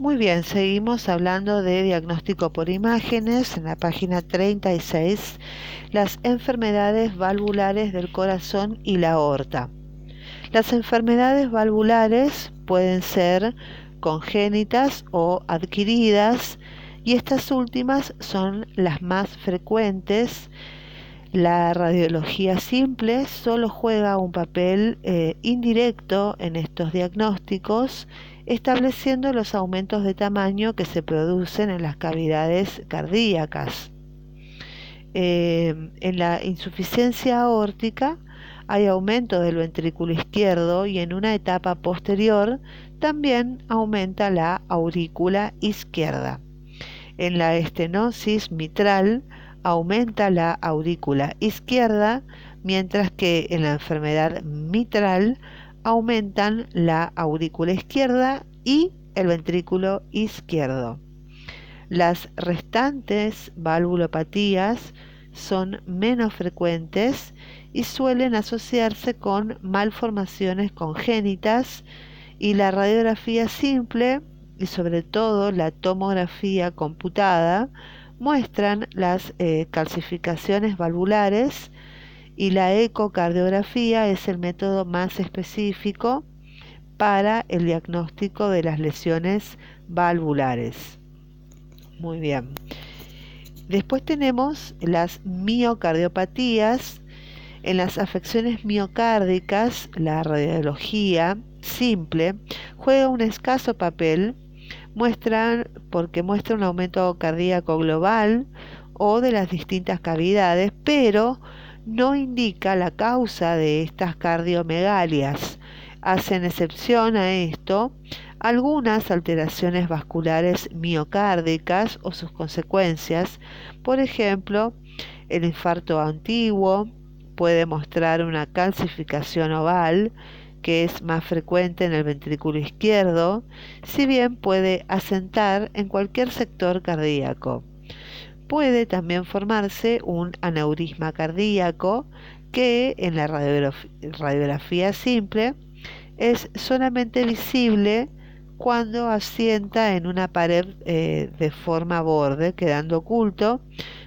Muy bien, seguimos hablando de diagnóstico por imágenes en la página 36, las enfermedades valvulares del corazón y la aorta. Las enfermedades valvulares pueden ser congénitas o adquiridas y estas últimas son las más frecuentes. La radiología simple solo juega un papel eh, indirecto en estos diagnósticos estableciendo los aumentos de tamaño que se producen en las cavidades cardíacas. Eh, en la insuficiencia aórtica hay aumento del ventrículo izquierdo y en una etapa posterior también aumenta la aurícula izquierda. En la estenosis mitral aumenta la aurícula izquierda, mientras que en la enfermedad mitral aumentan la aurícula izquierda y el ventrículo izquierdo. Las restantes valvulopatías son menos frecuentes y suelen asociarse con malformaciones congénitas y la radiografía simple y sobre todo la tomografía computada muestran las eh, calcificaciones valvulares y la ecocardiografía es el método más específico para el diagnóstico de las lesiones valvulares. Muy bien. Después tenemos las miocardiopatías. En las afecciones miocárdicas, la radiología simple juega un escaso papel muestran porque muestra un aumento cardíaco global o de las distintas cavidades, pero no indica la causa de estas cardiomegalias. Hacen excepción a esto algunas alteraciones vasculares miocárdicas o sus consecuencias, por ejemplo, el infarto antiguo puede mostrar una calcificación oval que es más frecuente en el ventrículo izquierdo, si bien puede asentar en cualquier sector cardíaco puede también formarse un aneurisma cardíaco que en la radiografía simple es solamente visible cuando asienta en una pared eh, de forma borde, quedando oculto,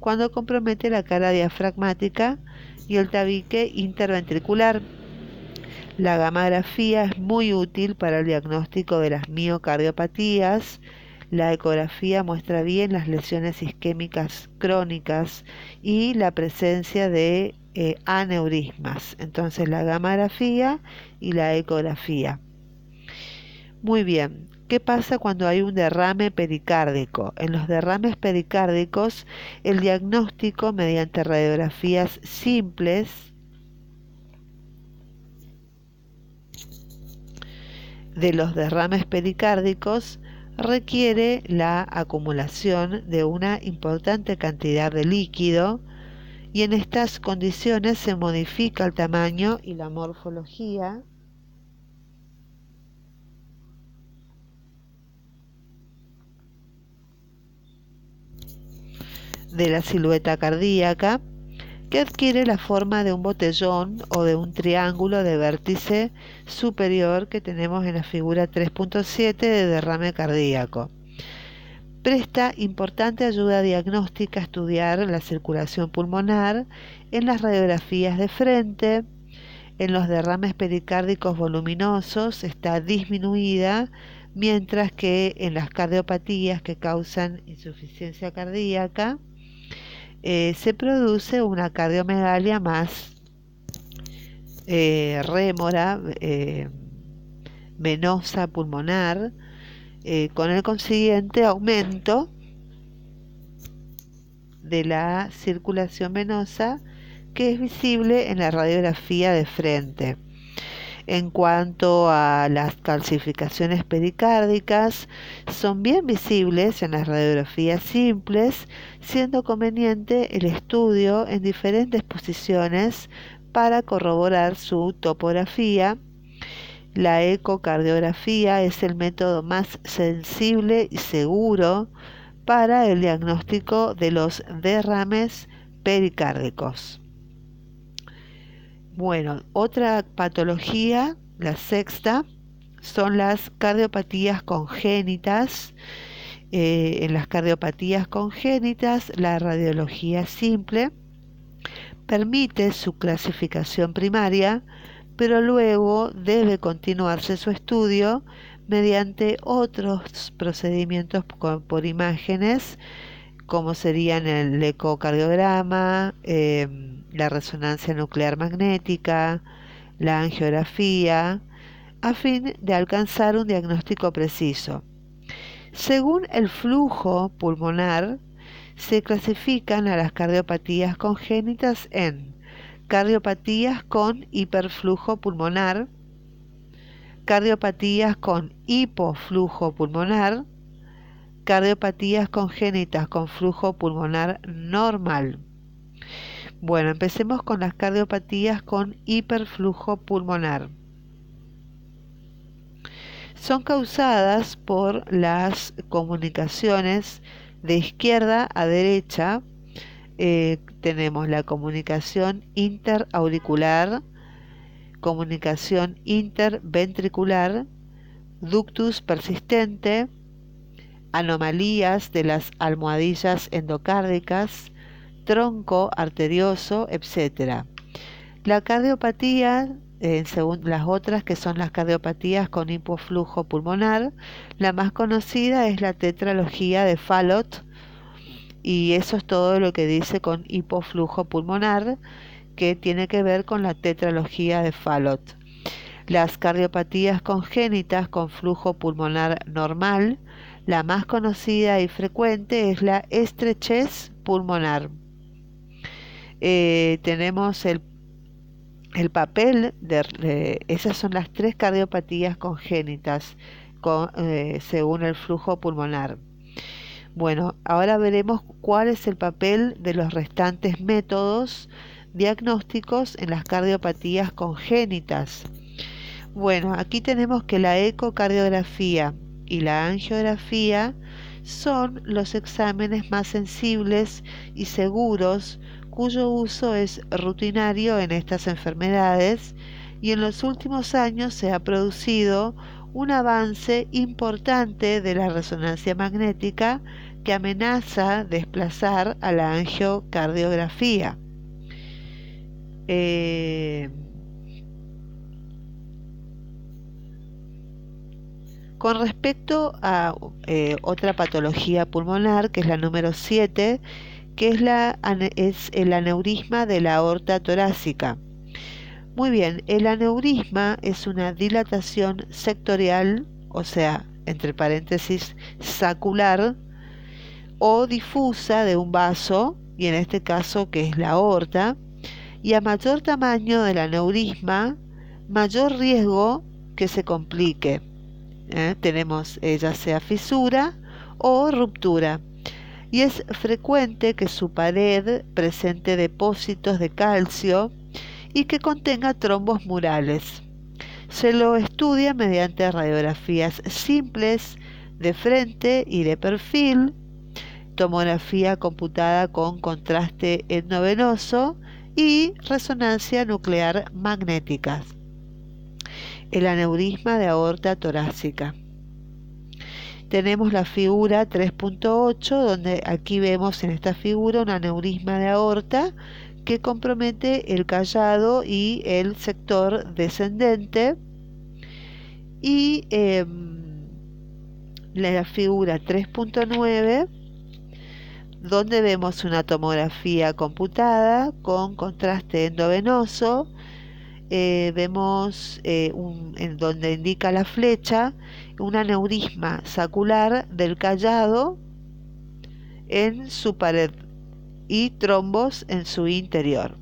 cuando compromete la cara diafragmática y el tabique interventricular. La gamografía es muy útil para el diagnóstico de las miocardiopatías, la ecografía muestra bien las lesiones isquémicas crónicas y la presencia de eh, aneurismas. Entonces la gamografía y la ecografía. Muy bien, ¿qué pasa cuando hay un derrame pericárdico? En los derrames pericárdicos, el diagnóstico mediante radiografías simples de los derrames pericárdicos requiere la acumulación de una importante cantidad de líquido y en estas condiciones se modifica el tamaño y la morfología. De la silueta cardíaca que adquiere la forma de un botellón o de un triángulo de vértice superior que tenemos en la figura 3.7 de derrame cardíaco. Presta importante ayuda diagnóstica a estudiar la circulación pulmonar en las radiografías de frente, en los derrames pericárdicos voluminosos está disminuida, mientras que en las cardiopatías que causan insuficiencia cardíaca, eh, se produce una cardiomegalia más eh, rémora, eh, venosa pulmonar, con el consiguiente aumento de la circulación venosa que es visible en la radiografía de frente. En cuanto a las calcificaciones pericárdicas, son bien visibles en las radiografías simples, siendo conveniente el estudio en diferentes posiciones para corroborar su topografía. La ecocardiografía es el método más sensible y seguro para el diagnóstico de los derrames pericárdicos. Bueno, otra patología, la sexta, son las cardiopatías congénitas. Eh, en las cardiopatías congénitas, la radiología simple permite su clasificación primaria, pero luego debe continuarse su estudio mediante otros procedimientos por imágenes, como serían el ecocardiograma, em, la resonancia nuclear magnética, la angiografía, a fin de alcanzar un diagnóstico preciso. Según el flujo pulmonar, se clasifican a las cardiopatías congénitas en cardiopatías con hiperflujo pulmonar, cardiopatías con hipoflujo pulmonar, cardiopatías congénitas con flujo pulmonar normal. Bueno, empecemos con las cardiopatías con hiperflujo pulmonar. Son causadas por las comunicaciones de izquierda a derecha. Eh, tenemos la comunicación interauricular, comunicación interventricular, ductus persistente, anomalías de las almohadillas endocárdicas, tronco arterioso, etc. La cardiopatía, en según las otras que son las cardiopatías con hipoflujo pulmonar, la más conocida es la tetralogía de Fallot y eso es todo lo que dice con hipoflujo pulmonar que tiene que ver con la tetralogía de Fallot. Las cardiopatías congénitas con flujo pulmonar normal, la más conocida y frecuente es la estrechez pulmonar. Eh, tenemos el, el papel de, esas son las tres cardiopatías congénitas eh, según el flujo pulmonar. Bueno, ahora veremos cuál es el papel de los restantes métodos diagnósticos en las cardiopatías congénitas. Bueno, aquí tenemos que la ecocardiografía y la angiografía son los exámenes más sensibles y seguros cuyo uso es rutinario en estas enfermedades y en los últimos años se ha producido un avance importante de la resonancia magnética que amenaza desplazar a la angiocardiografía. Eh, con respecto a eh, otra patología pulmonar, que es la número 7, que es, la, es el aneurisma de la aorta torácica. Muy bien, el aneurisma es una dilatación sectorial, o sea, entre paréntesis, sacular o difusa de un vaso, y en este caso que es la aorta, y a mayor tamaño del aneurisma, mayor riesgo que se complique. ¿eh? Tenemos eh, ya sea fisura o ruptura. Y es frecuente que su pared presente depósitos de calcio y que contenga trombos murales. Se lo estudia mediante radiografías simples de frente y de perfil, tomografía computada con contraste endovenoso y resonancia nuclear magnética. El aneurisma de aorta torácica. Tenemos la figura 3.8, donde aquí vemos en esta figura un aneurisma de aorta que compromete el callado y el sector descendente. Y em, la figura 3.9 donde vemos una tomografía computada con contraste endovenoso. Eh, vemos eh, en donde indica la flecha un aneurisma sacular del callado en su pared y trombos en su interior.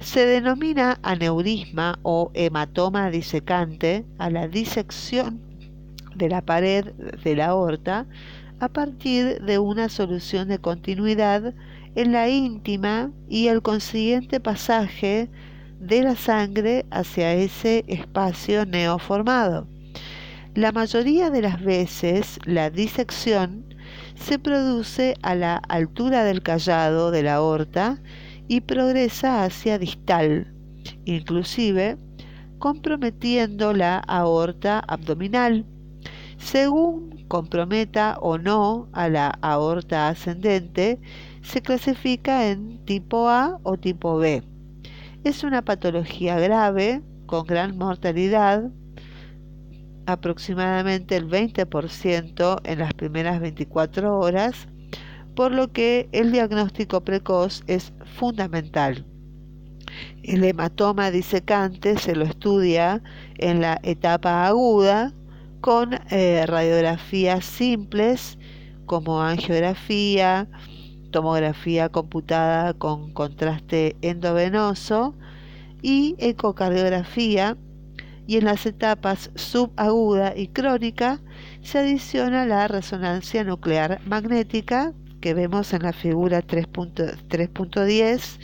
Se denomina aneurisma o hematoma disecante a la disección de la pared de la aorta a partir de una solución de continuidad en la íntima y el consiguiente pasaje de la sangre hacia ese espacio neoformado. La mayoría de las veces la disección se produce a la altura del callado de la aorta y progresa hacia distal, inclusive comprometiendo la aorta abdominal, según comprometa o no a la aorta ascendente, se clasifica en tipo A o tipo B. Es una patología grave con gran mortalidad, aproximadamente el 20% en las primeras 24 horas, por lo que el diagnóstico precoz es fundamental. El hematoma disecante se lo estudia en la etapa aguda con eh, radiografías simples como angiografía, tomografía computada con contraste endovenoso y ecocardiografía. Y en las etapas subaguda y crónica se adiciona la resonancia nuclear magnética que vemos en la figura 3.10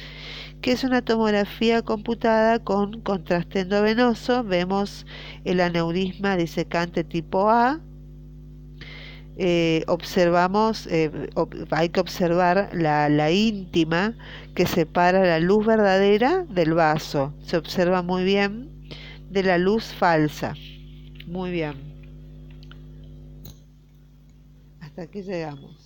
que es una tomografía computada con contraste endovenoso. Vemos el aneurisma disecante tipo A. Eh, observamos, eh, hay que observar la, la íntima que separa la luz verdadera del vaso. Se observa muy bien de la luz falsa. Muy bien. Hasta aquí llegamos.